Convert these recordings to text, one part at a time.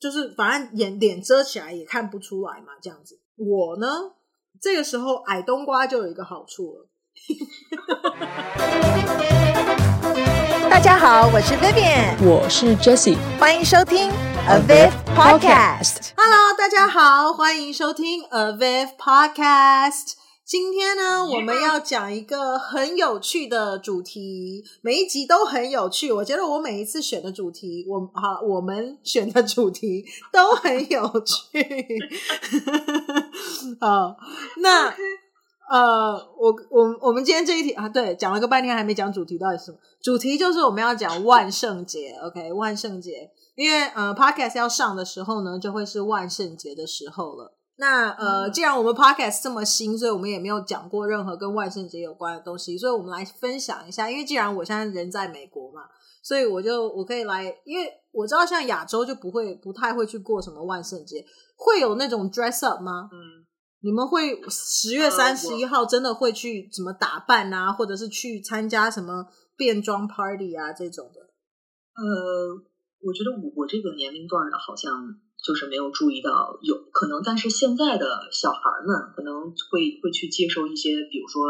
就是反正眼脸遮起来也看不出来嘛，这样子。我呢，这个时候矮冬瓜就有一个好处了。大家好，我是 Vivian，我是 Jessie，欢迎收听 Aviv Podcast。Hello，大家好，欢迎收听 Aviv Podcast。今天呢，我们要讲一个很有趣的主题，每一集都很有趣。我觉得我每一次选的主题，我好，我们选的主题 都很有趣。好，那 呃，我我我们今天这一题啊，对，讲了个半天还没讲主题，到底是什么？主题就是我们要讲万圣节，OK，万圣节，因为呃，Podcast 要上的时候呢，就会是万圣节的时候了。那呃，既然我们 podcast 这么新，所以我们也没有讲过任何跟万圣节有关的东西，所以我们来分享一下。因为既然我现在人在美国嘛，所以我就我可以来，因为我知道像亚洲就不会不太会去过什么万圣节，会有那种 dress up 吗？嗯，你们会十月三十一号真的会去怎么打扮啊，或者是去参加什么变装 party 啊这种的？呃，我觉得我我这个年龄段的好像。就是没有注意到有可能，但是现在的小孩们可能会会去接受一些，比如说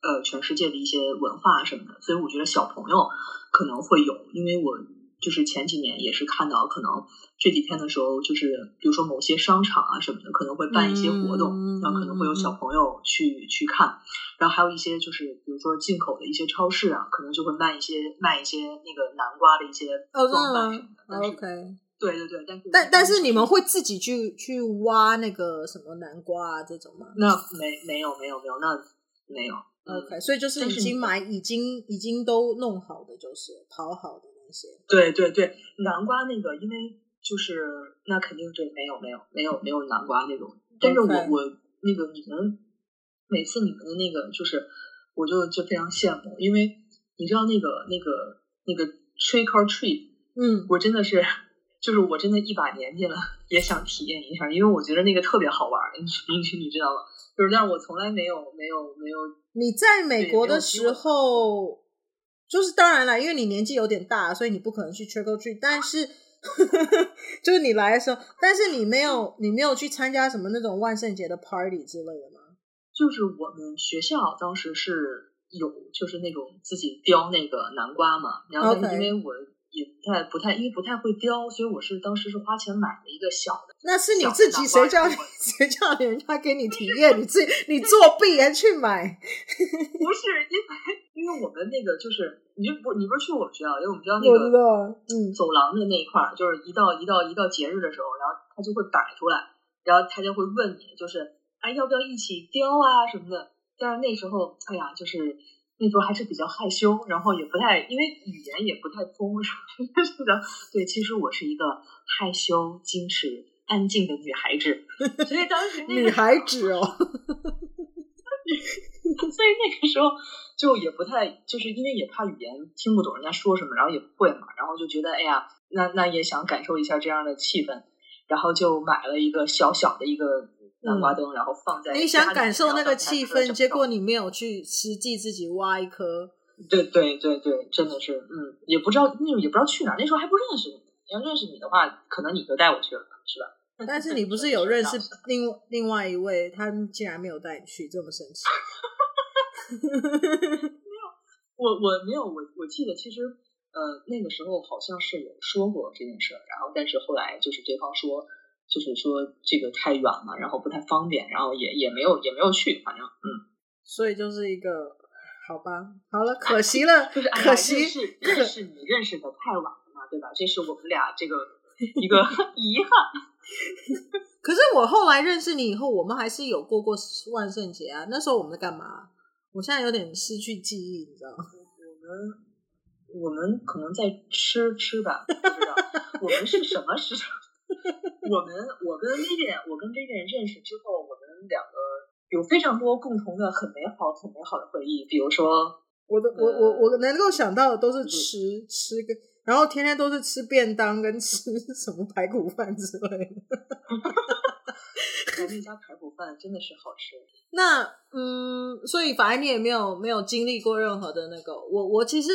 呃，全世界的一些文化什么的，所以我觉得小朋友可能会有，因为我就是前几年也是看到，可能这几天的时候，就是比如说某些商场啊什么的，可能会办一些活动，嗯、然后可能会有小朋友去去看，然后还有一些就是比如说进口的一些超市啊，可能就会卖一些卖一些那个南瓜的一些装扮什么的。哦，OK。对对对，但是但但是你们会自己去去挖那个什么南瓜啊这种吗？那没没有没有没有，那没有。OK，所以就是已经买已经已经都弄好的，就是淘好的那些。对对对，南瓜那个，因为就是那肯定对，没有没有没有没有南瓜那种。但是我.我那个你们每次你们的那个就是，我就就非常羡慕，因为你知道那个那个那个 trick or treat，嗯，我真的是。就是我真的一把年纪了，也想体验一下，因为我觉得那个特别好玩。你 你你知道吗？就是但是我从来没有没有没有。你在美国的时候，就是当然了，因为你年纪有点大，所以你不可能去 trick or treat。但是，就是你来的时候，但是你没有你没有去参加什么那种万圣节的 party 之类的吗？就是我们学校当时是有，就是那种自己雕那个南瓜嘛，然后因为我。也不太不太，因为不太会雕，所以我是当时是花钱买了一个小的。那是你自己，谁叫你谁叫人家给你体验？你自己你作弊还去买？不是，因为因为我们那个就是，你就不你不是去我们学校，因为我们学校那个嗯走廊的那一块儿，就是一到一到一到节日的时候，然后他就会摆出来，然后他就会问你，就是哎要不要一起雕啊什么的。但是那时候，哎呀，就是。那时候还是比较害羞，然后也不太，因为语言也不太通，是的。对，其实我是一个害羞、矜持、安静的女孩子，所以当时那个女孩子哦，所以那个时候就也不太，就是因为也怕语言听不懂人家说什么，然后也不会嘛，然后就觉得哎呀，那那也想感受一下这样的气氛，然后就买了一个小小的一个。南瓜灯，然后放在。你想感受那个气氛，结果你没有去实际自己挖一颗。对对对对，真的是，嗯，也不知道那种也不知道去哪儿，那时候还不认识你。要认识你的话，可能你就带我去了，是吧？但是你不是有认识另另外一位，他竟然没有带你去，这么神奇。没有，我我没有，我我记得其实呃那个时候好像是有说过这件事儿，然后但是后来就是对方说。就是说这个太远了，然后不太方便，然后也也没有也没有去，反正嗯，所以就是一个好吧，好了，可惜了，就是可惜认识认识你认识的太晚了嘛，对吧？这是我们俩这个一个 遗憾。可是我后来认识你以后，我们还是有过过万圣节啊。那时候我们在干嘛？我现在有点失去记忆，你知道吗？我们我们可能在吃吃吧，不知道我们是什么时候？我们我跟 Vivian 我跟 Vivian 认识之后，我们两个有非常多共同的很美好很美好的回忆。比如说，我的、呃、我我我能够想到的都是吃吃个，然后天天都是吃便当跟吃 什么排骨饭之类的。那家排骨饭真的是好吃。那嗯，所以反正你也没有没有经历过任何的那个。我我其实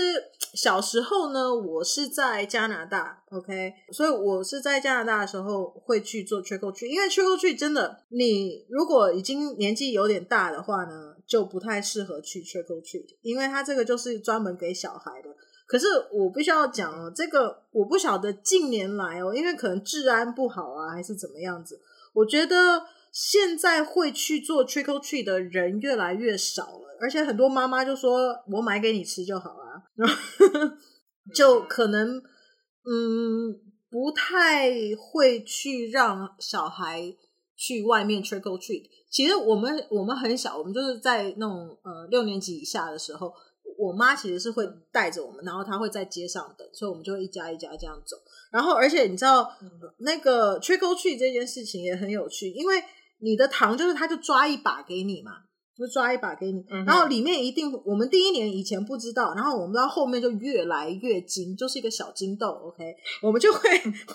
小时候呢，我是在加拿大，OK，所以我是在加拿大的时候会去做 trick or treat，因为 trick or treat 真的，你如果已经年纪有点大的话呢，就不太适合去 trick or treat，因为它这个就是专门给小孩的。可是我必须要讲哦，这个我不晓得近年来哦，因为可能治安不好啊，还是怎么样子，我觉得。现在会去做 trick or treat 的人越来越少了，而且很多妈妈就说：“我买给你吃就好了。” 就可能嗯，不太会去让小孩去外面 trick or treat。其实我们我们很小，我们就是在那种呃六年级以下的时候，我妈其实是会带着我们，然后她会在街上等，所以我们就会一家一家这样走。然后，而且你知道那个 trick or treat 这件事情也很有趣，因为。你的糖就是，他就抓一把给你嘛，就抓一把给你，嗯、然后里面一定，我们第一年以前不知道，然后我们到后面就越来越精，就是一个小金豆，OK，我们就会，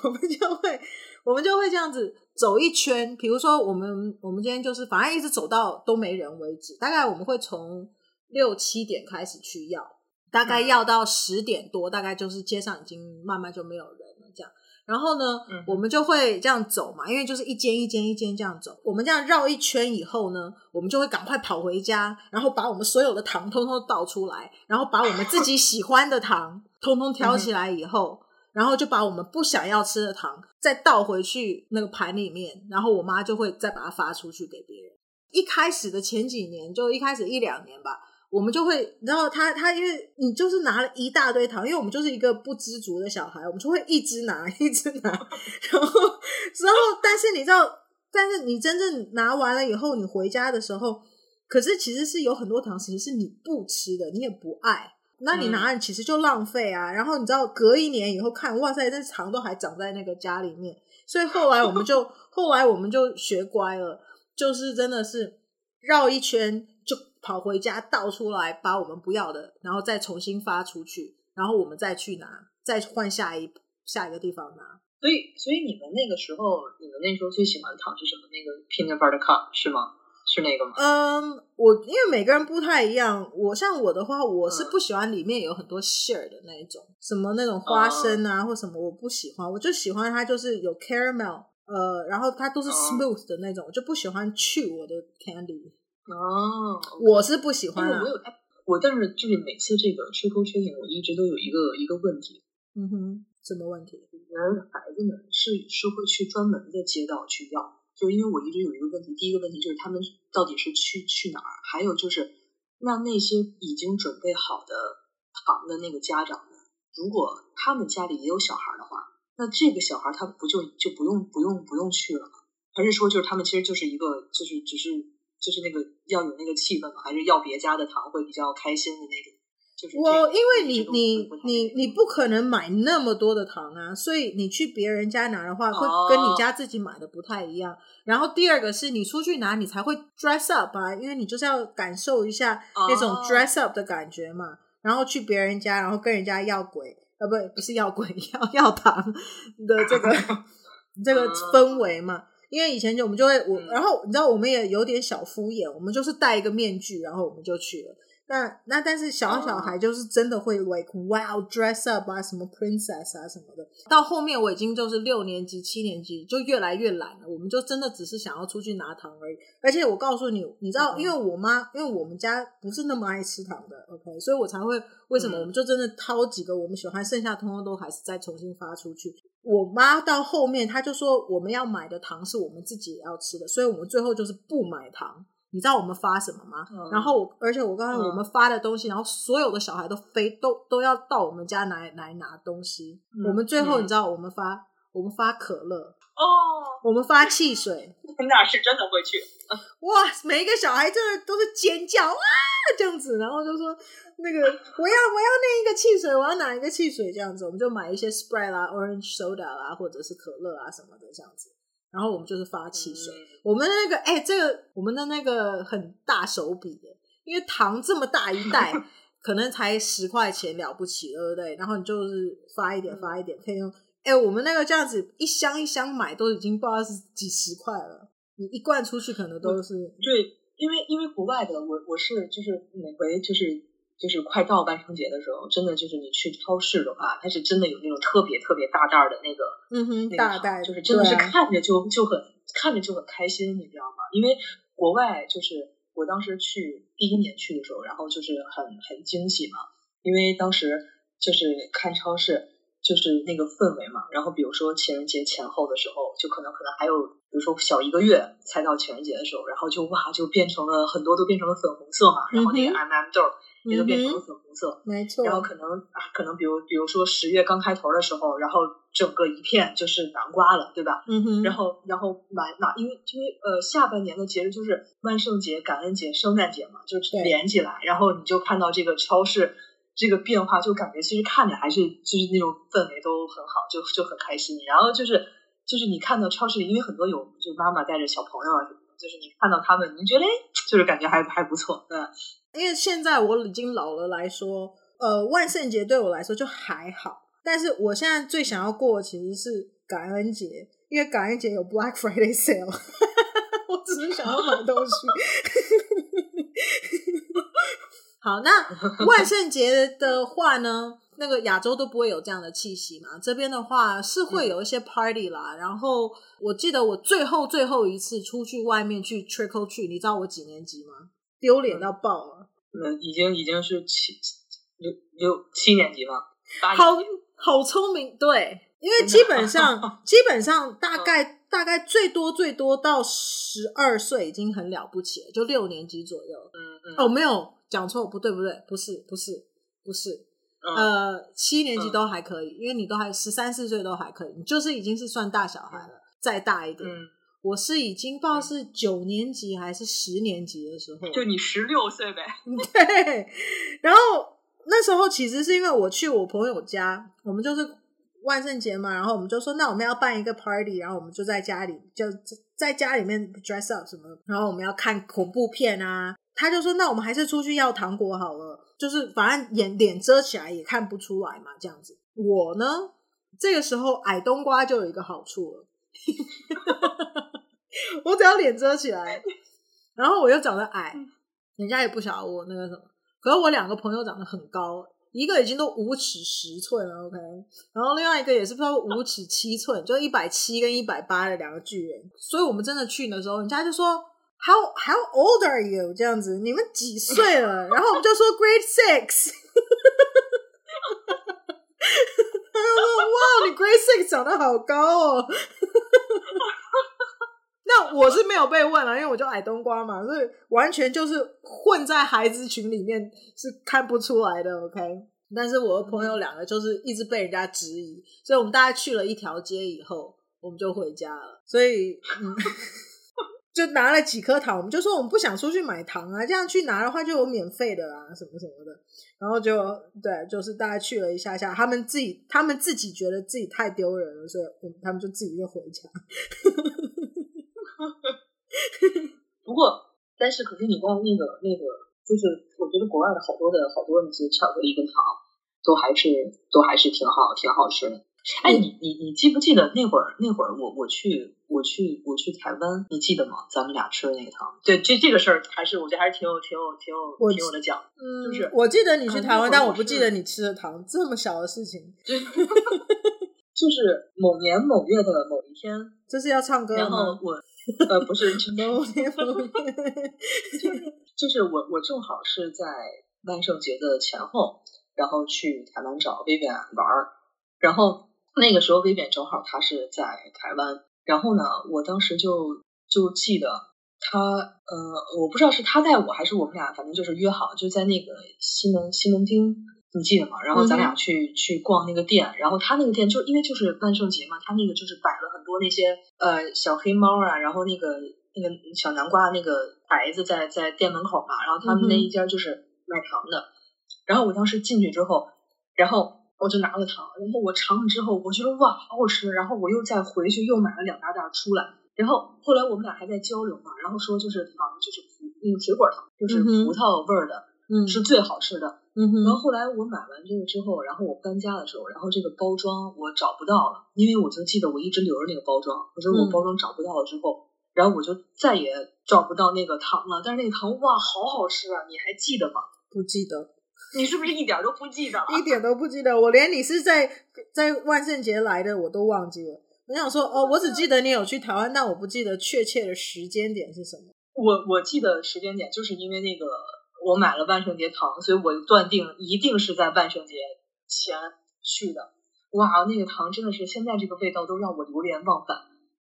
我们就会，我们就会这样子走一圈。比如说，我们我们今天就是，反正一直走到都没人为止。大概我们会从六七点开始去要，大概要到十点多，大概就是街上已经慢慢就没有人了这样。然后呢，嗯、我们就会这样走嘛，因为就是一间一间一间这样走。我们这样绕一圈以后呢，我们就会赶快跑回家，然后把我们所有的糖通通倒出来，然后把我们自己喜欢的糖 通通挑起来以后，然后就把我们不想要吃的糖再倒回去那个盘里面，然后我妈就会再把它发出去给别人。一开始的前几年，就一开始一两年吧。我们就会，然后他他因为你就是拿了一大堆糖，因为我们就是一个不知足的小孩，我们就会一直拿一直拿，然后然后但是你知道，但是你真正拿完了以后，你回家的时候，可是其实是有很多糖其实是你不吃的，你也不爱，那你拿其实就浪费啊。然后你知道，隔一年以后看，哇塞，这糖都还长在那个家里面，所以后来我们就 后来我们就学乖了，就是真的是绕一圈。跑回家倒出来，把我们不要的，然后再重新发出去，然后我们再去拿，再换下一下一个地方拿。所以，所以你们那个时候，你们那时候最喜欢的糖是什么？那个 peanut butter cup 是吗？是那个吗？嗯，我因为每个人不太一样，我像我的话，我是不喜欢里面有很多馅儿的那一种，什么那种花生啊、嗯、或什么，我不喜欢，我就喜欢它就是有 caramel，呃，然后它都是 smooth 的那种，我就不喜欢 chew 我的 candy。哦我是不喜欢啊。我有我，但是就是每次这个 trick or treating，我一直都有一个一个问题。嗯哼，什么问题？我们孩子们是是会去专门的街道去要，就因为我一直有一个问题。第一个问题就是他们到底是去去哪儿？还有就是，那那些已经准备好的糖的那个家长们，如果他们家里也有小孩的话，那这个小孩他不就就不用不用不用去了吗？还是说就是他们其实就是一个就是只是。就是那个要有那个气氛嘛，还是要别家的糖会比较开心的那种？就是我因为你你你你不可能买那么多的糖啊，所以你去别人家拿的话，会跟你家自己买的不太一样。然后第二个是你出去拿，你才会 dress up 啊，因为你就是要感受一下那种 dress up 的感觉嘛。然后去别人家，然后跟人家要鬼啊，不不是要鬼，要要糖的这个 这个氛围嘛。因为以前就我们就会我，然后你知道我们也有点小敷衍，我们就是戴一个面具，然后我们就去了。那那但是小小孩就是真的会 like wow dress up 啊，什么 princess 啊什么的。到后面我已经就是六年级、七年级就越来越懒了，我们就真的只是想要出去拿糖而已。而且我告诉你，你知道，因为我妈，因为我们家不是那么爱吃糖的，OK，所以我才会为什么我们就真的掏几个我们喜欢，剩下通通都还是再重新发出去。我妈到后面她就说我们要买的糖是我们自己也要吃的，所以我们最后就是不买糖。你知道我们发什么吗？嗯、然后，而且我刚才我们发的东西，嗯、然后所有的小孩都非都都要到我们家来来拿东西。嗯、我们最后你知道我们发、嗯、我们发可乐哦，我们发汽水，那是真的会去。哇！每一个小孩真的都是尖叫啊这样子，然后就说那个我要我要那一个汽水，我要哪一个汽水？这样子，我们就买一些 Sprite 啦、Orange Soda 啦，或者是可乐啊什么的这样子。然后我们就是发汽水，嗯、我们的那个哎，这个我们的那个很大手笔的，因为糖这么大一袋，可能才十块钱了不起，对不对？然后你就是发一点发一点，可以用哎，我们那个这样子一箱一箱买，都已经不知道是几十块了。你一罐出去可能都是对，因为因为国外的我我是就是每回就是。就是快到万圣节的时候，真的就是你去超市的话，它是真的有那种特别特别大袋的那个，嗯哼，那个大袋，就是真的是看着就就很看着就很开心，你知道吗？因为国外就是我当时去第一年去的时候，然后就是很很惊喜嘛，因为当时就是看超市。就是那个氛围嘛，然后比如说情人节前后的时候，就可能可能还有，比如说小一个月才到情人节的时候，然后就哇就变成了很多都变成了粉红色嘛，然后那个 M M 豆也都变成了粉红色，没错。然后可能啊，可能比如比如说十月刚开头的时候，然后整个一片就是南瓜了，对吧？嗯哼。然后然后满那因为因为呃下半年的节日就是万圣节、感恩节、圣诞节嘛，就是连起来，然后你就看到这个超市。这个变化就感觉其实看着还是就是那种氛围都很好，就就很开心。然后就是就是你看到超市里，因为很多有就妈妈带着小朋友啊什么，就是你看到他们，你觉得，就是感觉还还不错，对。因为现在我已经老了来说，呃，万圣节对我来说就还好。但是我现在最想要过的其实是感恩节，因为感恩节有 Black Friday sale，我只是想要买东西。好，那万圣节的话呢，那个亚洲都不会有这样的气息嘛。这边的话是会有一些 party 啦。嗯、然后我记得我最后最后一次出去外面去 trick or treat，你知道我几年级吗？丢脸到爆了。嗯，已经已经是七六六七年级吗？八好好聪明，对，因为基本上 基本上大概、嗯、大概最多最多到十二岁已经很了不起了，就六年级左右。嗯嗯。哦，没有。讲错不对不对，不是不是不是，嗯、呃，七年级都还可以，嗯、因为你都还十三四岁都还可以，你就是已经是算大小孩了。嗯、再大一点，嗯、我是已经不知道是九年级还是十年级的时候，就你十六岁呗。对，然后那时候其实是因为我去我朋友家，我们就是万圣节嘛，然后我们就说那我们要办一个 party，然后我们就在家里就在家里面 dress up 什么，然后我们要看恐怖片啊。他就说：“那我们还是出去要糖果好了，就是反正眼脸遮起来也看不出来嘛，这样子。我呢，这个时候矮冬瓜就有一个好处了，我只要脸遮起来，然后我又长得矮，人家也不晓得我那个什么。可是我两个朋友长得很高，一个已经都五尺十寸了，OK，然后另外一个也是不知道五尺七寸，就一百七跟一百八的两个巨人。所以我们真的去的时候，人家就说。” How how old are you？这样子，你们几岁了？然后我们就说 Grade Six。他就说：哇，你 Grade Six 长得好高哦。那我是没有被问啊，因为我就矮冬瓜嘛，所以完全就是混在孩子群里面是看不出来的。OK，但是我的朋友两个就是一直被人家质疑，所以我们大概去了一条街以后，我们就回家了。所以，嗯。就拿了几颗糖，我们就说我们不想出去买糖啊，这样去拿的话就有免费的啊，什么什么的。然后就对，就是大家去了一下下，他们自己他们自己觉得自己太丢人了，所以他们就自己就回家。不过，但是可是你光那个那个，就是我觉得国外的好多的好多那些巧克力跟糖，都还是都还是挺好挺好吃的。哎，你你你记不记得那会儿那会儿我我去我去我去台湾，你记得吗？咱们俩吃的那个糖。对，这这个事儿还是我觉得还是挺有挺有挺有挺有的讲。嗯，就是我记得你去台湾，但我不记得你吃的糖。这么小的事情。就是某年某月的某一天，这是要唱歌吗？然后我呃不是 某年某 月，就是我我正好是在万圣节的前后，然后去台湾找 Vivian 玩儿，然后。那个时候，薇薇正好他是在台湾，然后呢，我当时就就记得他，呃，我不知道是他带我还是我们俩，反正就是约好就在那个西门西门町，你记得吗？然后咱俩去、嗯、去逛那个店，然后他那个店就因为就是万圣节嘛，他那个就是摆了很多那些呃小黑猫啊，然后那个那个小南瓜那个牌子在在店门口嘛，然后他们那一家就是卖糖的，嗯、然后我当时进去之后，然后。我就拿了糖，然后我尝了之后，我觉得哇，好好吃。然后我又再回去又买了两大袋出来。然后后来我们俩还在交流嘛，然后说就是糖就是葡那个水果糖，就是葡萄味儿的，嗯，是最好吃的。嗯哼。然后后来我买完这个之后，然后我搬家的时候，然后这个包装我找不到了，因为我就记得我一直留着那个包装，我觉得我包装找不到了之后，嗯、然后我就再也找不到那个糖了。但是那个糖哇，好好吃啊！你还记得吗？不记得。你是不是一点都不记得？一点都不记得。我连你是在在万圣节来的我都忘记了。我想说，哦，我只记得你有去台湾，但我不记得确切的时间点是什么。我我记得时间点，就是因为那个我买了万圣节糖，所以我断定一定是在万圣节前去的。哇，那个糖真的是现在这个味道都让我流连忘返。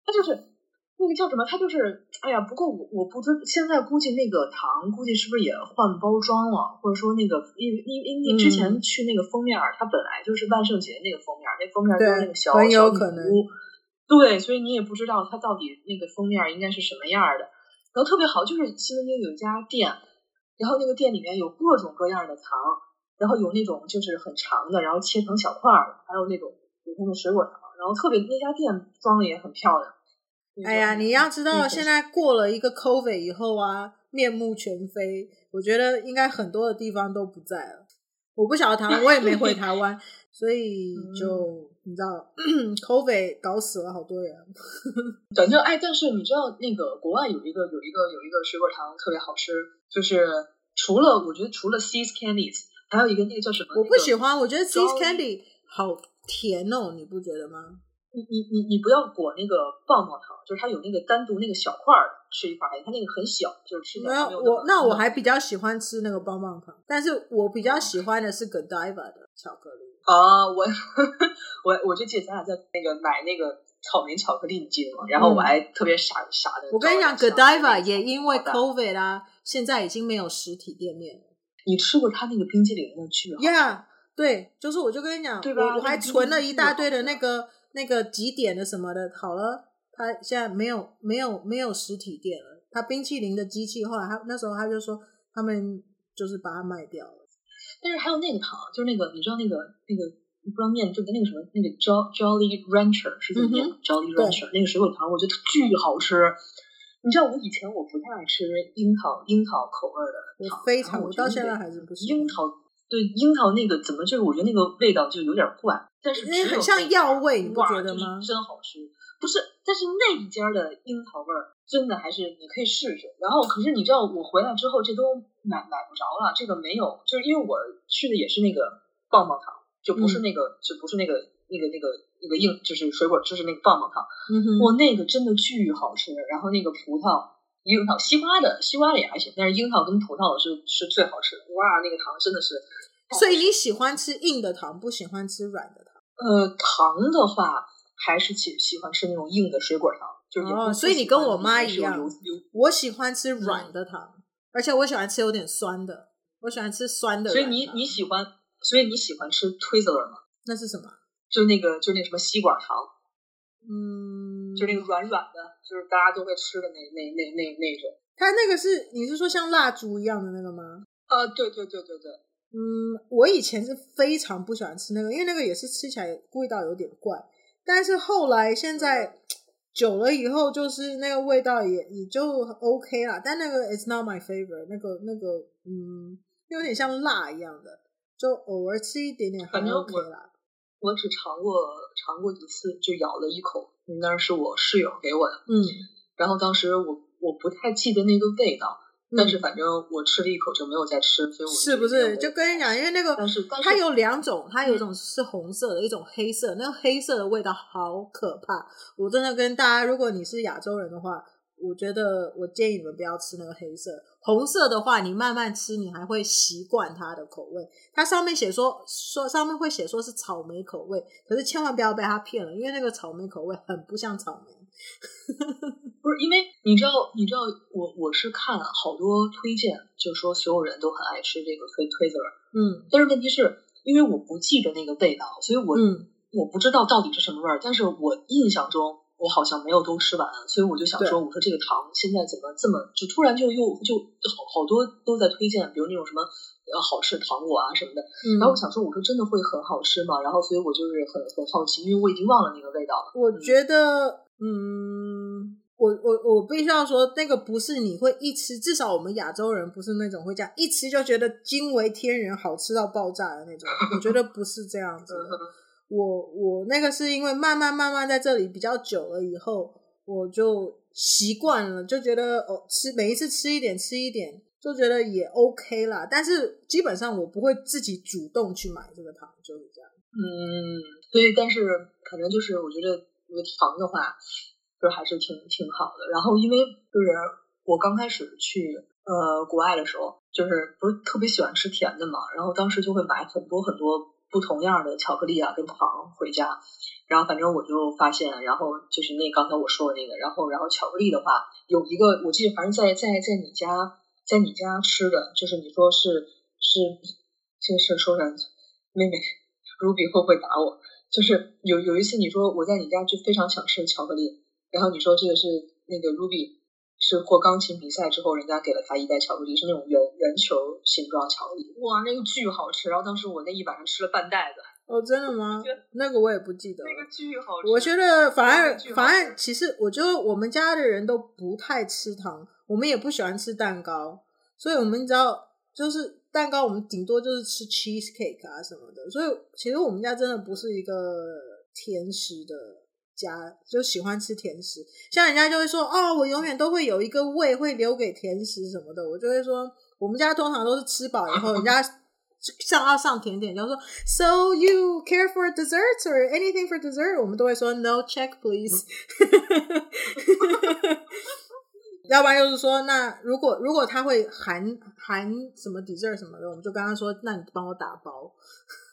它就是。那个叫什么？它就是，哎呀，不过我我不知现在估计那个糖估计是不是也换包装了，或者说那个因因因为之前去那个封面，它本来就是万圣节那个封面，那封面就是那个小很有可能，对，所以你也不知道它到底那个封面应该是什么样的。然后特别好，就是西门町有一家店，然后那个店里面有各种各样的糖，然后有那种就是很长的，然后切成小块的，还有那种普通的水果糖，然后特别那家店装的也很漂亮。哎呀，你要知道，现在过了一个 COVID 以后啊，面目全非。我觉得应该很多的地方都不在了。我不晓得台湾，我也没回台湾，所以就、嗯、你知道，COVID 搞死了好多人。反正哎，但是你知道那个国外有一个有一个有一个水果糖特别好吃，就是除了我觉得除了 See's Candies，还有一个那个叫什么？我不喜欢，我觉得 See's Candy 好甜哦，你不觉得吗？你你你你不要裹那个棒棒糖，就是它有那个单独那个小块儿吃一块，它那个很小，就是吃起来没有。没有我那我还比较喜欢吃那个棒棒糖，但是我比较喜欢的是 Godiva 的巧克力。啊，我我我就记得咱俩在那个买那个草莓巧克力，你记得吗？然后我还特别傻傻的。我跟你讲，Godiva 也因为 COVID 啊，现在已经没有实体店面了。你吃过他那个冰激凌的去？Yeah，对，就是我就跟你讲，对吧？我还存了一大堆的那个。那个几点的什么的，好了，他现在没有没有没有实体店了。他冰淇淋的机器，后来他那时候他就说，他们就是把它卖掉了。但是还有那个糖，就是那个你知道那个那个不知道念就跟那个什么那个 Jolly Rancher 是怎么念、嗯、？Jolly Rancher 那个水果糖，我觉得巨好吃。你知道我以前我不太爱吃樱桃樱桃口味的糖，我非常我到现在还是不喜欢樱桃。对樱桃那个怎么就是我觉得那个味道就有点怪。但是因为很像药味，你不觉得吗？真好吃，不是？但是那一家的樱桃味儿真的还是你可以试试。然后，可是你知道我回来之后，这都买买不着了。这个没有，就是因为我去的也是那个棒棒糖，就不是那个，嗯、就不是那个那个那个那个硬，就是水果，就是那个棒棒糖。那个真的巨好吃。然后那个葡萄、樱桃、西瓜的西瓜的也还行，但是樱桃跟葡萄的是是最好吃的。哇，那个糖真的是。所以你喜欢吃硬的糖，不喜欢吃软的糖？呃，糖的话还是喜喜欢吃那种硬的水果糖，就是哦，所以你跟我妈一样，我喜欢吃软的糖，嗯，而且我喜欢吃有点酸的，我喜欢吃酸的。所以你你喜欢，所以你喜欢吃 Twizzler 吗？那是什么？就那个就那什么吸管糖，嗯，就那个软软的，就是大家都会吃的那那那那那种。它那个是你是说像蜡烛一样的那个吗？呃，对对对对对。嗯，我以前是非常不喜欢吃那个，因为那个也是吃起来味道有点怪。但是后来现在久了以后，就是那个味道也也就 OK 啦。但那个 it's not my favorite，那个那个嗯，有点像辣一样的，就偶尔吃一点点还 OK 啦。我，我只尝过尝过一次，就咬了一口，那是我室友给我的。嗯，然后当时我我不太记得那个味道。但是反正我吃了一口就没有再吃，所以我是不是就跟你讲，因为那个它有两种，它有一种是红色的，嗯、一种黑色，那个黑色的味道好可怕。我真的跟大家，如果你是亚洲人的话，我觉得我建议你们不要吃那个黑色。红色的话，你慢慢吃，你还会习惯它的口味。它上面写说说上面会写说是草莓口味，可是千万不要被它骗了，因为那个草莓口味很不像草莓。不是因为你知道，你知道我我是看好多推荐，就是说所有人都很爱吃这个推推子儿，嗯，但是问题是因为我不记得那个味道，所以我、嗯、我不知道到底是什么味儿，但是我印象中我好像没有都吃完，所以我就想说，我说这个糖现在怎么这么就突然就又就好好多都在推荐，比如那种什么呃好吃糖果啊什么的，嗯，然后我想说，我说真的会很好吃吗？然后所以我就是很很好奇，因为我已经忘了那个味道了。我觉得。嗯，我我我必须要说，那个不是你会一吃，至少我们亚洲人不是那种会这样一吃就觉得惊为天人、好吃到爆炸的那种。我觉得不是这样子的。我我那个是因为慢慢慢慢在这里比较久了以后，我就习惯了，就觉得哦，吃每一次吃一点吃一点，就觉得也 OK 啦。但是基本上我不会自己主动去买这个糖，就是这样。嗯，所以但是可能就是我觉得这个糖的话，就还是挺挺好的。然后因为就是我刚开始去呃国外的时候，就是不是特别喜欢吃甜的嘛，然后当时就会买很多很多不同样的巧克力啊跟糖回家。然后反正我就发现，然后就是那刚才我说的那个，然后然后巧克力的话，有一个我记得，反正在在在你家在你家吃的，就是你说是是这个事说上妹妹 Ruby 会不会打我？就是有有一次你说我在你家就非常想吃巧克力，然后你说这个是那个 Ruby 是过钢琴比赛之后，人家给了他一袋巧克力，是那种圆圆球形状巧克力，哇，那个巨好吃！然后当时我那一晚上吃了半袋子。哦，真的吗？那个我也不记得。那个巨好吃。我觉得反而反而其实，我觉得我们家的人都不太吃糖，我们也不喜欢吃蛋糕，所以我们只要就是蛋糕，我们顶多就是吃 cheesecake 啊什么的。所以其实我们家真的不是一个甜食的家，就喜欢吃甜食。像人家就会说，哦，我永远都会有一个胃会留给甜食什么的，我就会说，我们家通常都是吃饱以后，人家。上要上甜点，然后说，So you care for desserts or anything for dessert？我们都会说 No check please。要不然就是说，那如果如果他会含含什么 dessert 什么的，我们就跟他说，那你帮我打包。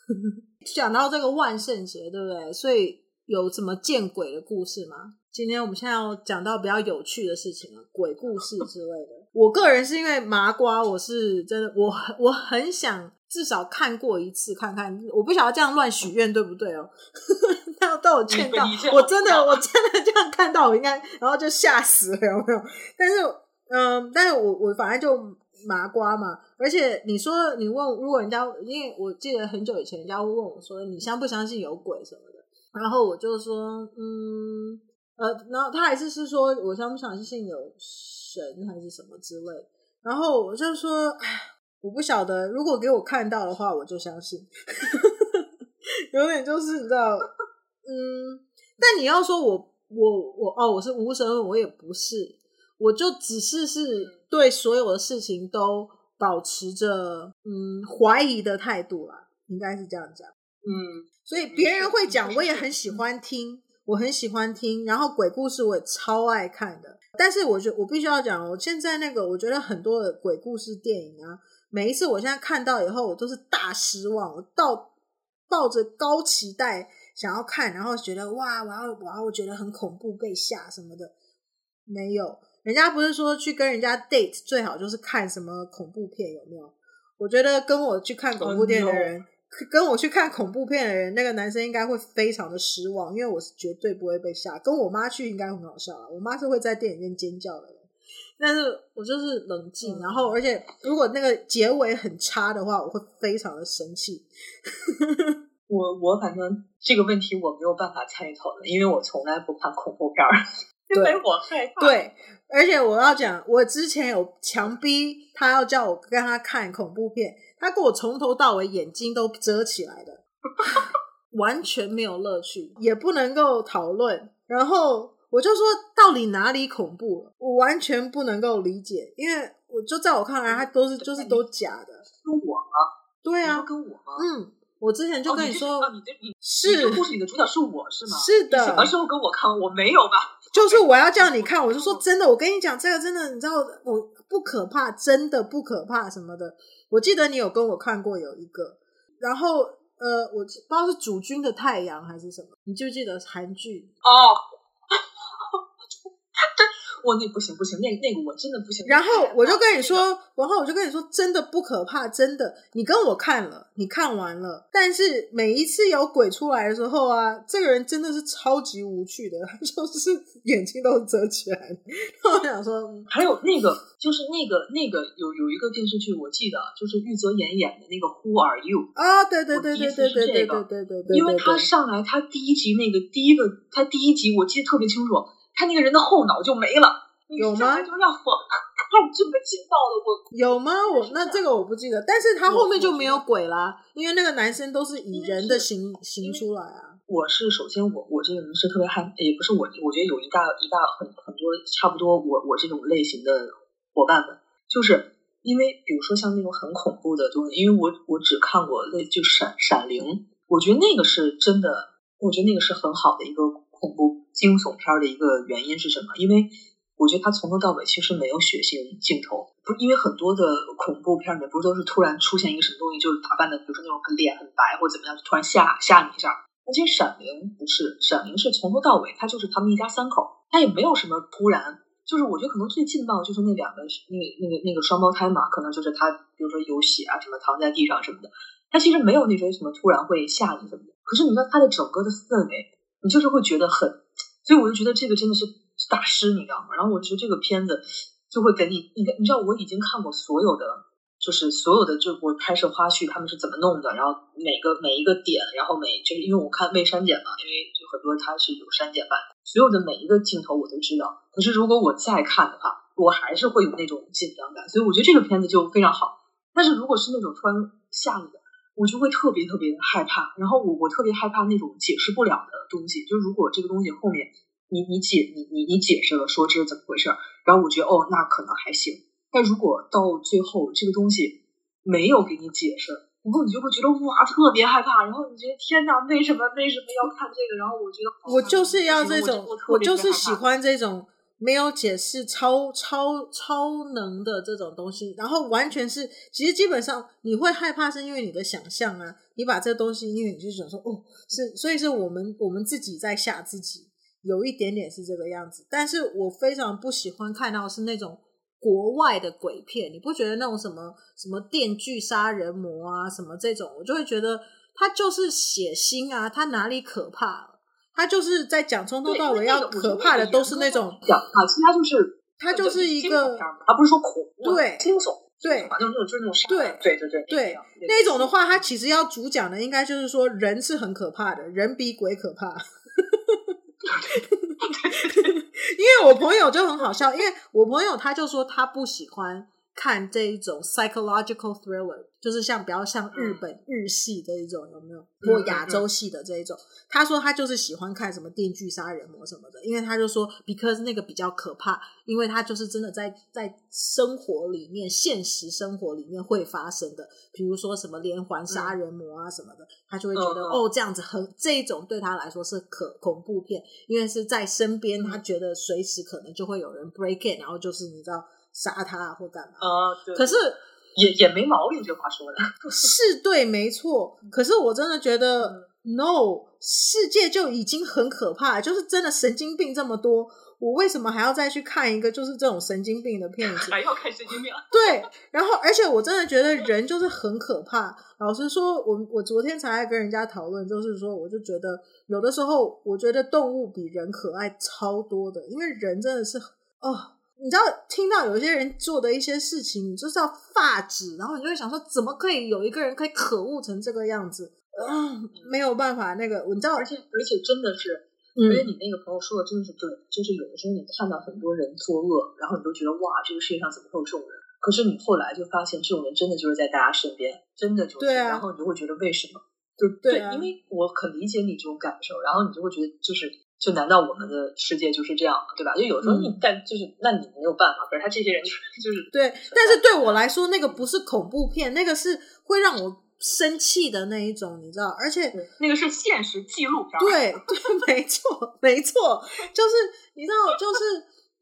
讲到这个万圣节，对不对？所以有什么见鬼的故事吗？今天我们现在要讲到比较有趣的事情了，鬼故事之类的。我个人是因为麻瓜，我是真的，我我很想。至少看过一次，看看，我不晓得这样乱许愿对不对哦？那都有见到，我真的，我真的这样看到，我应该，然后就吓死了，有没有？但是，嗯、呃，但是我我反正就麻瓜嘛。而且你说你问，如果人家，因为我记得很久以前，人家会问我说，你相不相信有鬼什么的？然后我就说，嗯，呃，然后他还是是说我相不相信有神还是什么之类。然后我就说，哎。我不晓得，如果给我看到的话，我就相信。有点就是你知道，嗯，但你要说我我我哦，我是无神论，我也不是，我就只是是对所有的事情都保持着嗯怀疑的态度啦，应该是这样讲。嗯，所以别人会讲，我也很喜欢听，我很喜欢听，然后鬼故事我也超爱看的。但是我觉得我必须要讲，我现在那个我觉得很多的鬼故事电影啊。每一次我现在看到以后，我都是大失望。我到抱着高期待想要看，然后觉得哇，我要我觉得很恐怖，被吓什么的，没有。人家不是说去跟人家 date 最好就是看什么恐怖片，有没有？我觉得跟我去看恐怖片的人，跟我去看恐怖片的人，那个男生应该会非常的失望，因为我是绝对不会被吓。跟我妈去应该很好笑啊，我妈是会在电影院尖叫的。但是我就是冷静，嗯、然后而且如果那个结尾很差的话，我会非常的生气。我我反正这个问题我没有办法参与讨论，因为我从来不看恐怖片儿，因为我害怕。对，而且我要讲，我之前有强逼他要叫我跟他看恐怖片，他给我从头到尾眼睛都遮起来的，完全没有乐趣，也不能够讨论，然后。我就说，到底哪里恐怖了？我完全不能够理解，因为我就在我看来，它都是就是都假的。跟我吗？对啊，跟我吗？嗯，我之前就跟你说，哦、你这你是你故事里的主角是我是吗？是的。什么时候跟我看？我没有吧？就是我要叫你看，我就说真的，我跟你讲，这个真的，你知道，我不可怕，真的不可怕什么的。我记得你有跟我看过有一个，然后呃，我不知道是主君的太阳还是什么，你就记得韩剧哦。我那不行不行，那那个我真的不行。然后我就跟你说，然后我就跟你说，真的不可怕，真的。你跟我看了，你看完了，但是每一次有鬼出来的时候啊，这个人真的是超级无趣的，就是眼睛都遮起来。然后我想说，还有那个，就是那个那个有有一个电视剧，我记得就是玉泽演演的那个《Who Are You》啊，对对对对对对对对对对，因为他上来他第一集那个第一个他第一集我记得特别清楚。他那个人的后脑就没了，有吗？就 让我看这么劲爆的我有吗？我那这个我不记得，但是他后面就没有鬼啦，因为那个男生都是以人的形形出来啊。我是首先我我这个人是特别害，也不是我，我觉得有一大一大很很多差不多我我这种类型的伙伴们，就是因为比如说像那种很恐怖的东西，因为我我只看过那就闪闪灵，我觉得那个是真的，我觉得那个是很好的一个恐怖惊悚片的一个原因是什么？因为我觉得它从头到尾其实没有血腥镜头，不是因为很多的恐怖片里面不是都是突然出现一个什么东西，就是打扮的比如说那种脸很白或怎么样，就突然吓吓你一下。其实闪灵不是，闪灵是从头到尾，他就是他们一家三口，他也没有什么突然，就是我觉得可能最劲爆就是那两个那个那个那个双胞胎嘛，可能就是他比如说有血啊什么躺在地上什么的，他其实没有那种什么突然会吓你什么的，可是你知道他的整个的氛围，你就是会觉得很，所以我就觉得这个真的是大师，你知道吗？然后我觉得这个片子就会给你，你你知道我已经看过所有的。就是所有的，就我拍摄花絮，他们是怎么弄的，然后每个每一个点，然后每就是因为我看未删减嘛，因为就很多它是有删减版的，所有的每一个镜头我都知道。可是如果我再看的话，我还是会有那种紧张感，所以我觉得这个片子就非常好。但是如果是那种突然吓你的，我就会特别特别的害怕。然后我我特别害怕那种解释不了的东西，就是如果这个东西后面你你解你你你解释了说这是怎么回事，然后我觉得哦，那可能还行。但如果到最后这个东西没有给你解释，然后你就会觉得哇，特别害怕，然后你觉得天哪，为什么为什么要看这个？然后我觉得我就是要这种，我，我，我就是喜欢这种没有解释、超超超能的这种东西。然后完全是，其实基本上你会害怕，是因为你的想象啊，你把这东西，因为你就想说哦，是，所以是我们我们自己在吓自己，有一点点是这个样子。但是我非常不喜欢看到是那种。国外的鬼片，你不觉得那种什么什么电锯杀人魔啊，什么这种，我就会觉得他就是血腥啊，他哪里可怕？他就是在讲从头到尾要可怕的都是那种讲啊，其实他就是他就是一个，他不是说恐怖，对惊悚，对，反正就是那种杀，对对对对对，那种的话，他其实要主讲的应该就是说人是很可怕的，人比鬼可怕。因为我朋友就很好笑，因为我朋友他就说他不喜欢看这一种 psychological thriller，就是像比较像日本日系这一种有没有？或亚洲系的这一种，他说他就是喜欢看什么电锯杀人魔什么的，因为他就说 because 那个比较可怕，因为他就是真的在在生活里面，现实生活里面会发生的，比如说什么连环杀人魔啊什么的，他就会觉得哦这样子很这一种对他来说是可恐怖片，因为是在身边，他觉得随时可能就会有人 break in，然后就是你知道。杀他或干嘛？啊，对。可是也也没毛病，这话说的是对，没错。可是我真的觉得、嗯、，no，世界就已经很可怕，就是真的神经病这么多，我为什么还要再去看一个就是这种神经病的片子？还要看神经病？对。然后，而且我真的觉得人就是很可怕。老实说，我我昨天才跟人家讨论，就是说，我就觉得有的时候，我觉得动物比人可爱超多的，因为人真的是哦。你知道听到有些人做的一些事情，你就是要发指，然后你就会想说，怎么可以有一个人可以可恶成这个样子？嗯，没有办法，那个你知道，而且而且真的是，而且你那个朋友说的真的是对，就是有的时候你看到很多人作恶，然后你都觉得哇，这个世界上怎么会有这种人？可是你后来就发现，这种人真的就是在大家身边，真的就是，然后你就会觉得为什么？就对，对啊，因为我很理解你这种感受，然后你就会觉得就是。就难道我们的世界就是这样吗？对吧？就有时候你但就是、嗯、那你没有办法，可是他这些人就是就是对。但是对我来说，那个不是恐怖片，那个是会让我生气的那一种，你知道？而且那个是现实记录片。对对，没错没错，就是你知道，就是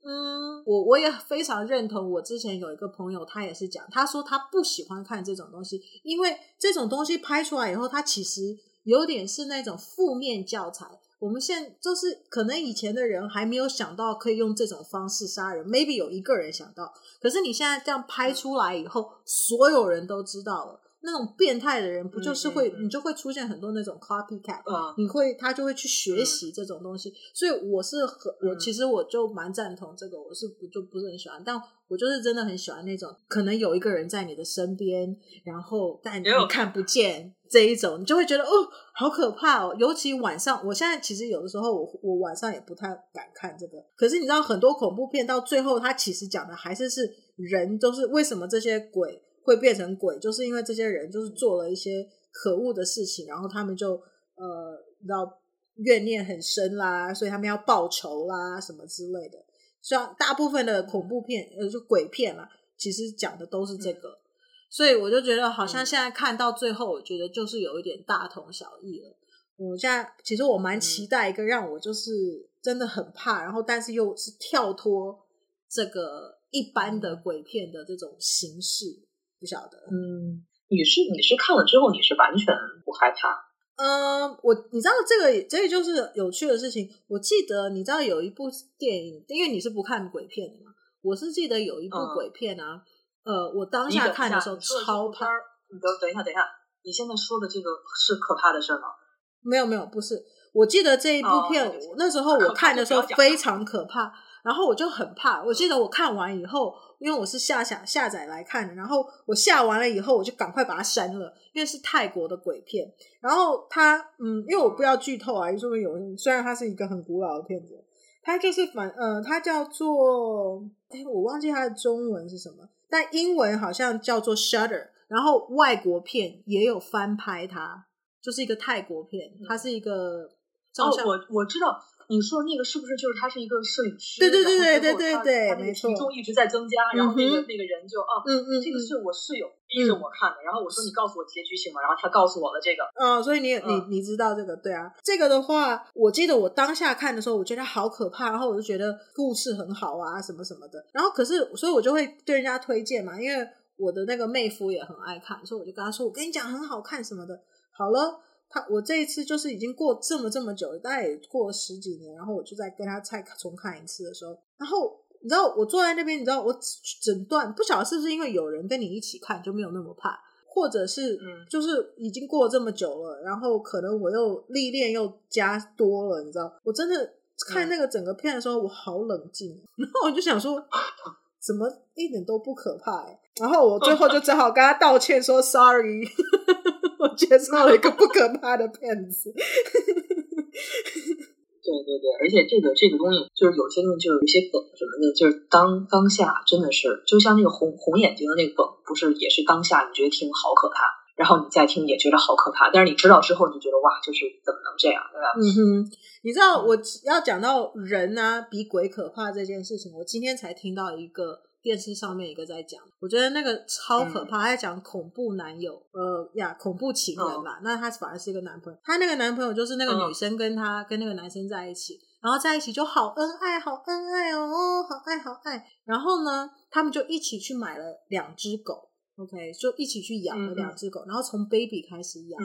嗯，我我也非常认同。我之前有一个朋友，他也是讲，他说他不喜欢看这种东西，因为这种东西拍出来以后，他其实有点是那种负面教材。我们现在就是可能以前的人还没有想到可以用这种方式杀人，maybe 有一个人想到，可是你现在这样拍出来以后，所有人都知道了。那种变态的人不就是会，你就会出现很多那种 copycat，你会他就会去学习这种东西。所以我是很，我其实我就蛮赞同这个，我是不就不是很喜欢，但我就是真的很喜欢那种可能有一个人在你的身边，然后但你看不见。这一种你就会觉得哦，好可怕哦！尤其晚上，我现在其实有的时候我我晚上也不太敢看这个。可是你知道，很多恐怖片到最后，它其实讲的还是是人，都是为什么这些鬼会变成鬼，就是因为这些人就是做了一些可恶的事情，然后他们就呃，你知道怨念很深啦，所以他们要报仇啦，什么之类的。像大部分的恐怖片，呃，就鬼片啦，其实讲的都是这个。嗯、所以我就觉得，好像现在看到最后，我觉得就是有一点大同小异了。我现在其实我蛮期待一个让我就是真的很怕，然后但是又是跳脱这个一般的鬼片的这种形式，不晓得。嗯，你是你是看了之后你是完全不害怕？嗯，我你知道这个这个就是有趣的事情。我记得你知道有一部电影，因为你是不看鬼片的嘛，我是记得有一部鬼片啊。嗯、呃，我当下看的时候超怕。你等等一下，等一下，你现在说的这个是可怕的事吗？没有没有，不是。我记得这一部片，哦、那时候我看的时候非常可怕，然后我就很怕。我记得我看完以后，因为我是下下下载来看的，然后我下完了以后，我就赶快把它删了，因为是泰国的鬼片。然后它，嗯，因为我不要剧透啊，说有人虽然它是一个很古老的片子，它就是反，呃，它叫做，哎，我忘记它的中文是什么，但英文好像叫做 Shutter，然后外国片也有翻拍它。就是一个泰国片，它是一个哦，我我知道你说的那个是不是就是他是一个摄影师？对对对对对对对，没错，体重一直在增加，然后那个那个人就啊，嗯嗯，这个是我室友逼着我看的，然后我说你告诉我结局行吗？然后他告诉我了这个，嗯，所以你你你知道这个对啊？这个的话，我记得我当下看的时候，我觉得好可怕，然后我就觉得故事很好啊，什么什么的，然后可是所以我就会对人家推荐嘛，因为我的那个妹夫也很爱看，所以我就跟他说，我跟你讲很好看什么的。好了，他我这一次就是已经过这么这么久了，大概也过了十几年，然后我就在跟他再重看一次的时候，然后你知道我坐在那边，你知道我整段不晓得是不是因为有人跟你一起看就没有那么怕，或者是就是已经过了这么久了，然后可能我又历练又加多了，你知道，我真的看那个整个片的时候我好冷静，然后我就想说怎么一点都不可怕哎，然后我最后就只好跟他道歉说 sorry。我介绍了一个不可怕的骗子，对对对，而且这个这个东西就是有些东西就是有一些梗什么的，就是当当下真的是就像那个红红眼睛的那个梗，不是也是当下你觉得听好可怕，然后你再听也觉得好可怕，但是你知道之后你就觉得哇，就是怎么能这样，对吧？嗯哼，你知道我要讲到人啊比鬼可怕这件事情，我今天才听到一个。电视上面一个在讲，我觉得那个超可怕，他在讲恐怖男友，呃呀，恐怖情人吧。那他反而是一个男朋友，他那个男朋友就是那个女生跟他跟那个男生在一起，然后在一起就好恩爱，好恩爱哦，好爱好爱。然后呢，他们就一起去买了两只狗，OK，就一起去养了两只狗，然后从 baby 开始养。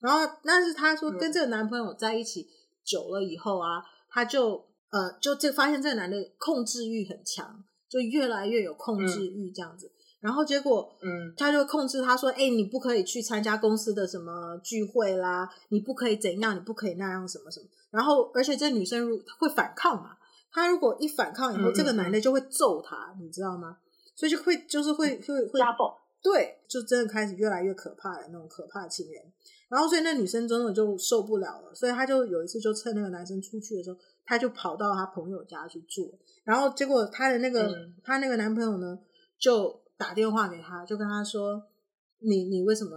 然后，但是他说跟这个男朋友在一起久了以后啊，他就呃，就这发现这个男的控制欲很强。就越来越有控制欲这样子，嗯、然后结果，嗯，他就控制他说：“哎、欸，你不可以去参加公司的什么聚会啦，你不可以怎样，你不可以那样什么什么。”然后，而且这女生如会反抗嘛，她如果一反抗以后，嗯、这个男的就会揍她，你知道吗？所以就会就是会会会家暴，对，就真的开始越来越可怕的那种可怕的情人。然后，所以那女生真的就受不了了，所以她就有一次就趁那个男生出去的时候，她就跑到她朋友家去住。然后结果她的那个她、嗯、那个男朋友呢，就打电话给她，就跟她说：“你你为什么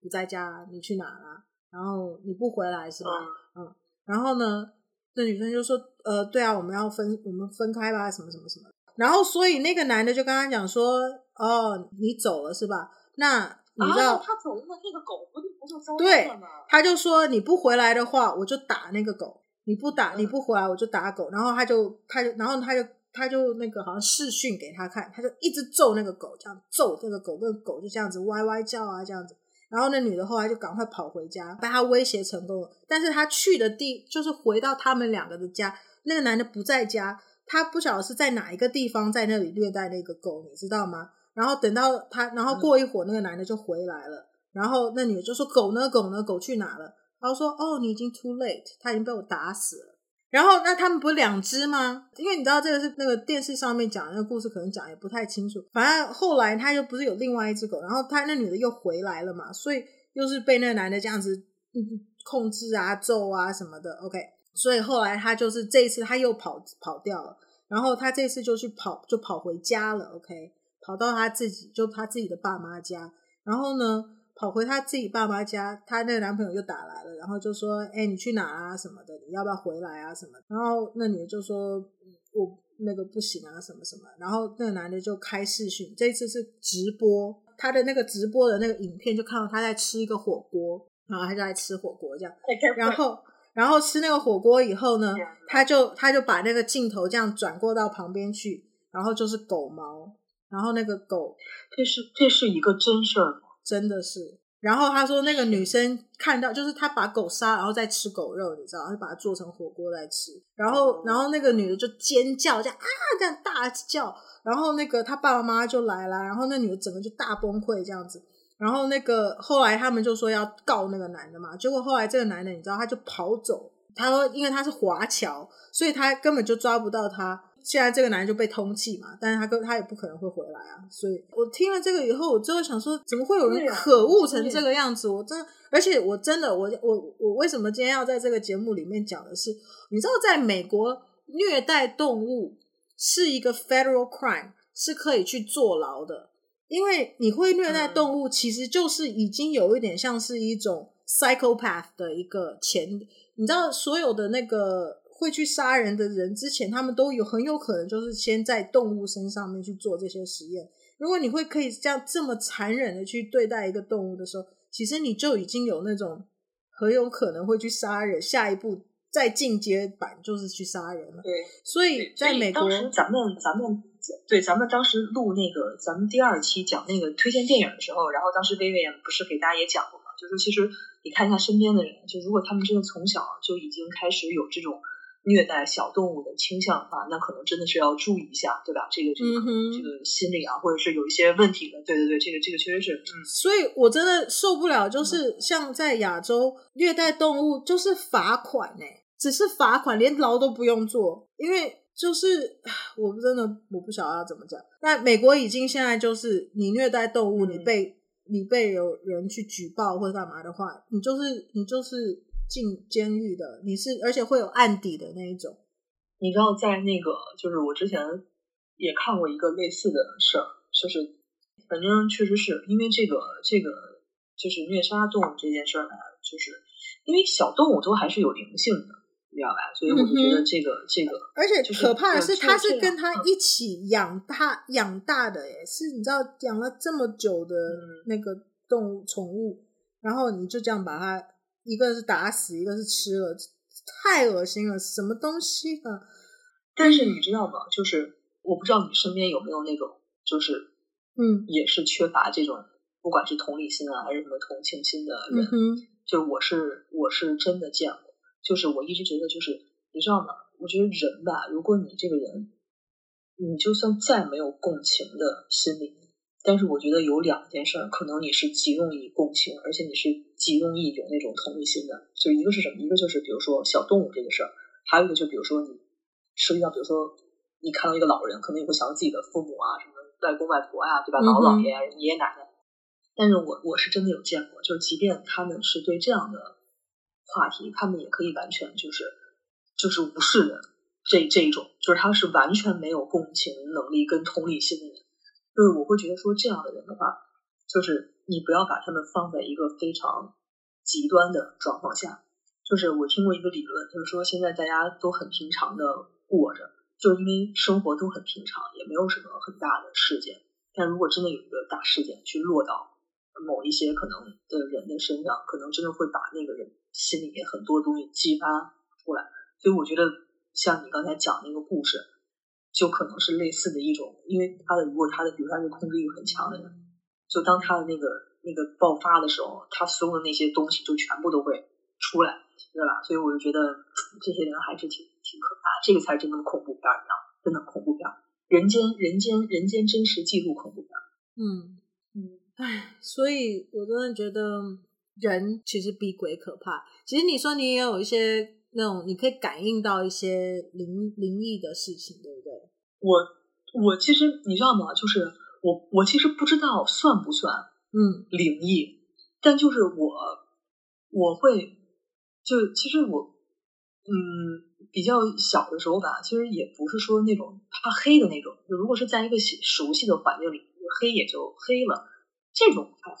不在家？你去哪了？然后你不回来是吧？”嗯，嗯，然后呢，这女生就说：“呃，对啊，我们要分，我们分开吧，什么什么什么。”然后所以那个男的就跟他讲说：“哦，你走了是吧？那你知道、啊、他走了，那个狗不就不就糟对，他就说你不回来的话，我就打那个狗。”你不打，你不回来，我就打狗。然后他就，他就，然后他就，他就那个好像视讯给他看，他就一直揍那个狗，这样揍这个狗，那个狗就这样子歪歪叫啊，这样子。然后那女的后来就赶快跑回家，被他威胁成功了。但是他去的地就是回到他们两个的家，那个男的不在家，他不晓得是在哪一个地方，在那里虐待那个狗，你知道吗？然后等到他，然后过一会儿，那个男的就回来了，然后那女的就说：“狗呢？狗呢？狗去哪了？”然后说：“哦，你已经 too late，他已经被我打死了。”然后那他们不是两只吗？因为你知道这个是那个电视上面讲的那个故事，可能讲也不太清楚。反正后来他又不是有另外一只狗，然后他那女的又回来了嘛，所以又是被那男的这样子控制啊、揍啊什么的。OK，所以后来他就是这一次他又跑跑掉了，然后他这次就去跑就跑回家了。OK，跑到他自己就他自己的爸妈家，然后呢。跑回他自己爸妈家，他那个男朋友就打来了，然后就说：“哎，你去哪啊？什么的，你要不要回来啊？什么？”然后那女的就说：“我那个不行啊，什么什么。”然后那个男的就开视讯，这一次是直播，他的那个直播的那个影片就看到他在吃一个火锅，然后他就在吃火锅这样，然后然后吃那个火锅以后呢，他就他就把那个镜头这样转过到旁边去，然后就是狗毛。然后那个狗，这是这是一个真事儿吗？真的是。然后他说那个女生看到，就是他把狗杀，然后再吃狗肉，你知道，他就把它做成火锅来吃。然后，然后那个女的就尖叫，这样啊，这样大叫。然后那个他爸爸妈妈就来了，然后那女的整个就大崩溃这样子。然后那个后来他们就说要告那个男的嘛，结果后来这个男的你知道他就跑走，他说因为他是华侨，所以他根本就抓不到他。现在这个男人就被通缉嘛，但是他跟他也不可能会回来啊，所以我听了这个以后，我就会想说，怎么会有人可恶成这个样子？我真的，而且我真的，我我我为什么今天要在这个节目里面讲的是，你知道，在美国虐待动物是一个 federal crime，是可以去坐牢的，因为你会虐待动物，其实就是已经有一点像是一种 psychopath 的一个前，你知道，所有的那个。会去杀人的人之前，他们都有很有可能就是先在动物身上面去做这些实验。如果你会可以这样这么残忍的去对待一个动物的时候，其实你就已经有那种很有可能会去杀人。下一步再进阶版就是去杀人了。对，所以在美国，咱们咱们对咱们当时录那个咱们第二期讲那个推荐电影的时候，然后当时薇薇安不是给大家也讲过吗？就是其实你看一下身边的人，就如果他们真的从小就已经开始有这种。虐待小动物的倾向的话，那可能真的是要注意一下，对吧？这个这个、嗯、这个心理啊，或者是有一些问题的。对对对，这个这个确实是。嗯，所以我真的受不了，就是像在亚洲虐待动物，就是罚款呢，只是罚款，连牢都不用坐，因为就是我真的我不晓得要怎么讲。那美国已经现在就是你虐待动物，嗯、你被你被有人去举报或者干嘛的话，你就是你就是。进监狱的，你是而且会有案底的那一种。你知道，在那个就是我之前也看过一个类似的事儿，就是反正确实是因为这个这个就是虐杀动物这件事儿呢，就是因为小动物都还是有灵性的，你知道吧？所以我就觉得这个、嗯、这个，而且可怕的是，他是跟他一起养大、嗯、养大的，诶，是你知道养了这么久的那个动物宠物，然后你就这样把它。一个是打死，一个是吃了，太恶心了，什么东西啊？但是你知道吗？就是我不知道你身边有没有那种，就是嗯，也是缺乏这种，不管是同理心啊，还是什么同情心的人。嗯、就我是我是真的见过，就是我一直觉得，就是你知道吗？我觉得人吧，如果你这个人，你就算再没有共情的心理。但是我觉得有两件事儿，可能你是极容易共情，而且你是极容易有那种同理心的。就一个是什么？一个就是比如说小动物这个事儿，还有一个就比如说你涉及到，比如说你看到一个老人，可能也会想到自己的父母啊，什么外公外婆呀、啊，对吧？姥姥爷、啊、爷爷奶奶。但是我我是真的有见过，就是即便他们是对这样的话题，他们也可以完全就是就是无视的这这一种，就是他是完全没有共情能力跟同理心的人。就是我会觉得说，这样的人的话，就是你不要把他们放在一个非常极端的状况下。就是我听过一个理论，就是说现在大家都很平常的过着，就因为生活都很平常，也没有什么很大的事件。但如果真的有一个大事件去落到某一些可能的人的身上，可能真的会把那个人心里面很多东西激发出来。所以我觉得像你刚才讲那个故事。就可能是类似的一种，因为他的如果他的，比如他是控制欲很强的人，就当他的那个那个爆发的时候，他所有的那些东西就全部都会出来，对吧？所以我就觉得这些人还是挺挺可怕，这个才是真的恐怖片，你知道？真的恐怖片，人间人间人间真实记录恐怖片。嗯嗯，唉，所以我真的觉得人其实比鬼可怕。其实你说你也有一些。那种你可以感应到一些灵灵异的事情，对不对？我我其实你知道吗？就是我我其实不知道算不算嗯灵异，嗯，但就是我我会就其实我嗯比较小的时候吧，其实也不是说那种怕黑的那种，就如果是在一个熟悉的环境里，黑也就黑了，这种还好。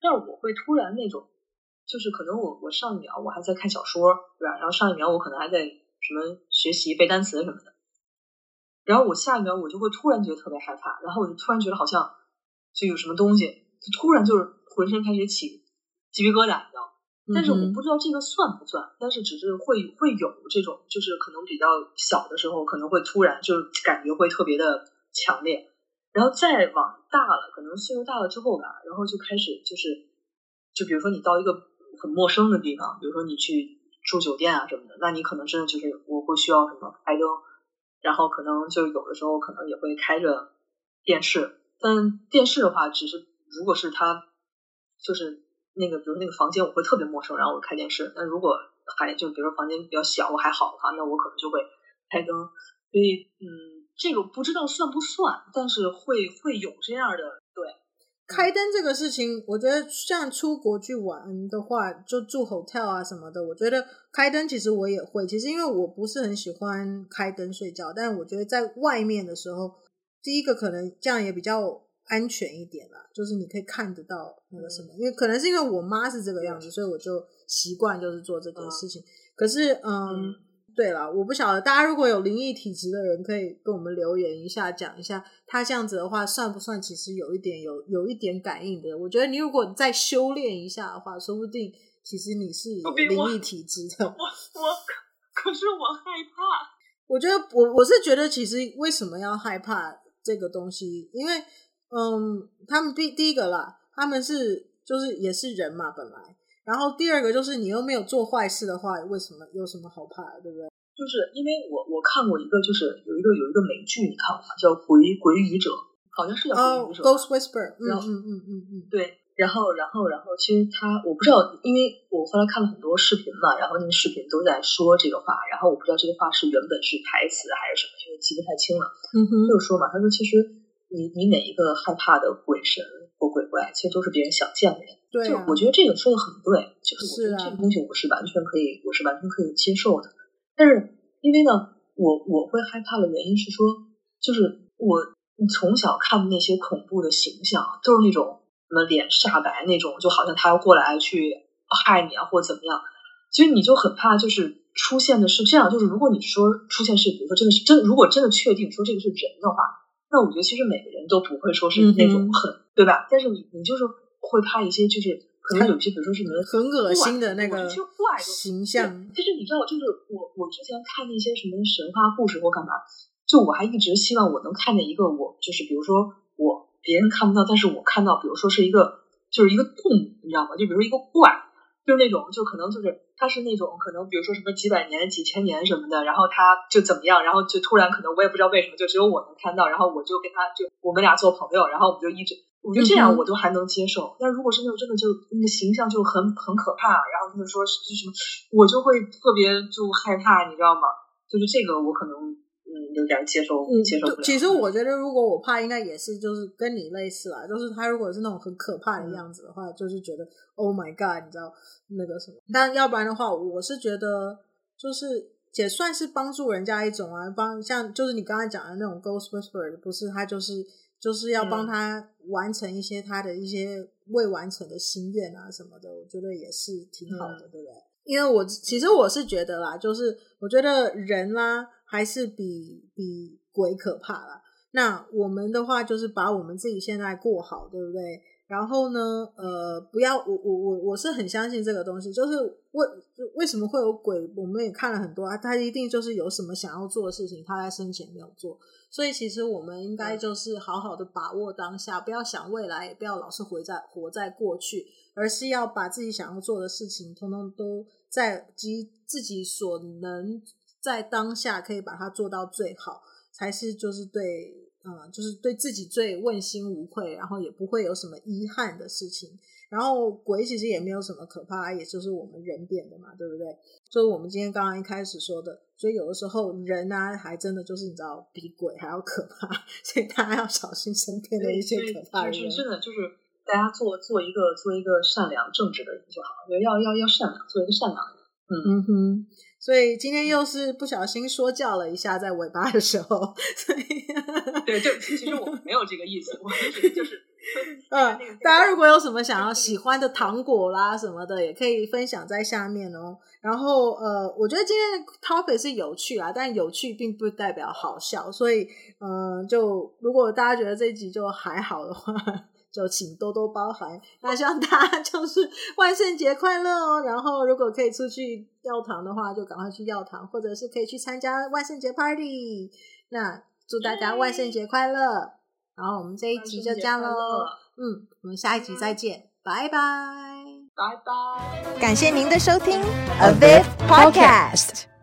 但是我会突然那种，就是可能我我上一秒我还在看小说，对吧？然后上一秒我可能还在什么学习背单词什么的，然后我下一秒我就会突然觉得特别害怕，然后我就突然觉得好像就有什么东西，就突然就是浑身开始起鸡皮疙瘩，你知道吗？但是我不知道这个算不算，嗯、但是只是会会有这种，就是可能比较小的时候，可能会突然就是感觉会特别的强烈，然后再往大了，可能岁数大了之后吧，然后就开始就是，就比如说你到一个很陌生的地方，比如说你去住酒店啊什么的，那你可能真的就是我会需要什么开灯，然后可能就有的时候可能也会开着电视，但电视的话，只是如果是它就是。那个，比如那个房间我会特别陌生，然后我开电视。那如果还就比如说房间比较小，我还好的话，那我可能就会开灯。所以，嗯，这个不知道算不算，但是会会有这样的。对，开灯这个事情，我觉得像出国去玩的话，就住 hotel 啊什么的，我觉得开灯其实我也会。其实因为我不是很喜欢开灯睡觉，但我觉得在外面的时候，第一个可能这样也比较。安全一点啦，就是你可以看得到那个什么，因为可能是因为我妈是这个样子，所以我就习惯就是做这件事情。可是，嗯，对了，我不晓得大家如果有灵异体质的人，可以跟我们留言一下，讲一下他这样子的话算不算？其实有一点有有一点感应的。我觉得你如果再修炼一下的话，说不定其实你是有灵异体质的。我我可是我害怕。我觉得我我是觉得其实为什么要害怕这个东西？因为嗯，他们第第一个啦，他们是就是也是人嘛，本来。然后第二个就是你又没有做坏事的话，为什么有什么好怕的，对不对？就是因为我我看过一个，就是有一个有一个美剧，你看过吗？叫《鬼鬼语者》，好像是叫《鬼语者》。Oh, Ghost Whisper。嗯嗯嗯嗯嗯，对。然后然后然后，其实他我不知道，因为我后来看了很多视频嘛，然后那个视频都在说这个话，然后我不知道这个话是原本是台词还是什么，因为记不太清了。嗯哼。就说嘛，他说其实。你你每一个害怕的鬼神或鬼怪，其实都是别人想见的人。对、啊，就我觉得这个说的很对，就是我觉得这个东西我是完全可以，我是完全可以接受的。但是因为呢，我我会害怕的原因是说，就是我从小看的那些恐怖的形象，都是那种什么脸煞白那种，就好像他要过来去害你啊，或者怎么样。其实你就很怕，就是出现的是这样，就是如果你说出现是，比如说真的是真，如果真的确定说这个是人的话。那我觉得其实每个人都不会说是那种很、嗯、对吧？但是你你就是会怕一些，就是可能有些，比如说什么很恶心的那个怪形象。其实你知道，就是我我之前看那些什么神话故事或干嘛，就我还一直希望我能看见一个我就是比如说我别人看不到，但是我看到，比如说是一个就是一个动物，你知道吗？就比如说一个怪。就是那种，就可能就是他是那种可能，比如说什么几百年、几千年什么的，然后他就怎么样，然后就突然可能我也不知道为什么，就只有我能看到，然后我就跟他就我们俩做朋友，然后我们就一直，我觉得这样我都还能接受。但如果是那种真的就那个形象就很很可怕，然后就是说是什么，我就会特别就害怕，你知道吗？就是这个我可能嗯。有点接受，接受不了。其实我觉得，如果我怕，应该也是就是跟你类似啦。就是他如果是那种很可怕的样子的话，嗯、就是觉得 Oh my God，你知道那个什么？但要不然的话，我是觉得就是也算是帮助人家一种啊，帮像就是你刚才讲的那种 Ghost Whisperer，不是他就是就是要帮他完成一些他的一些未完成的心愿啊什么的。我觉得也是挺好的，嗯、对不对？因为我其实我是觉得啦，就是我觉得人啦。还是比比鬼可怕啦。那我们的话就是把我们自己现在过好，对不对？然后呢，呃，不要我我我我是很相信这个东西，就是为为什么会有鬼？我们也看了很多啊，他一定就是有什么想要做的事情，他在生前没有做。所以其实我们应该就是好好的把握当下，不要想未来，也不要老是活在活在过去，而是要把自己想要做的事情，通通都在及自己所能。在当下可以把它做到最好，才是就是对，嗯，就是对自己最问心无愧，然后也不会有什么遗憾的事情。然后鬼其实也没有什么可怕，也就是我们人变的嘛，对不对？就是我们今天刚刚一开始说的，所以有的时候人啊，还真的就是你知道比鬼还要可怕，所以大家要小心身边的一些可怕的人。就是真的就是大家做做一个做一个善良正直的人就好，要要要善良，做一个善良的人。嗯嗯哼。所以今天又是不小心说教了一下，在尾巴的时候，所以对，就其实我没有这个意思，我只是就是 嗯，大家如果有什么想要喜欢的糖果啦什么的，也可以分享在下面哦。然后呃，我觉得今天的 topic 是有趣啊，但有趣并不代表好笑，所以嗯、呃，就如果大家觉得这一集就还好的话，就请多多包涵。那希望大家 就是万圣节快乐哦。然后如果可以出去要糖的话，就赶快去要糖，或者是可以去参加万圣节 party。那祝大家万圣节快乐！然后我们这一集就这样喽，嗯，我们下一集再见，拜拜，拜拜，感谢您的收听，A Viv Podcast。